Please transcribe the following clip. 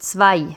zwei.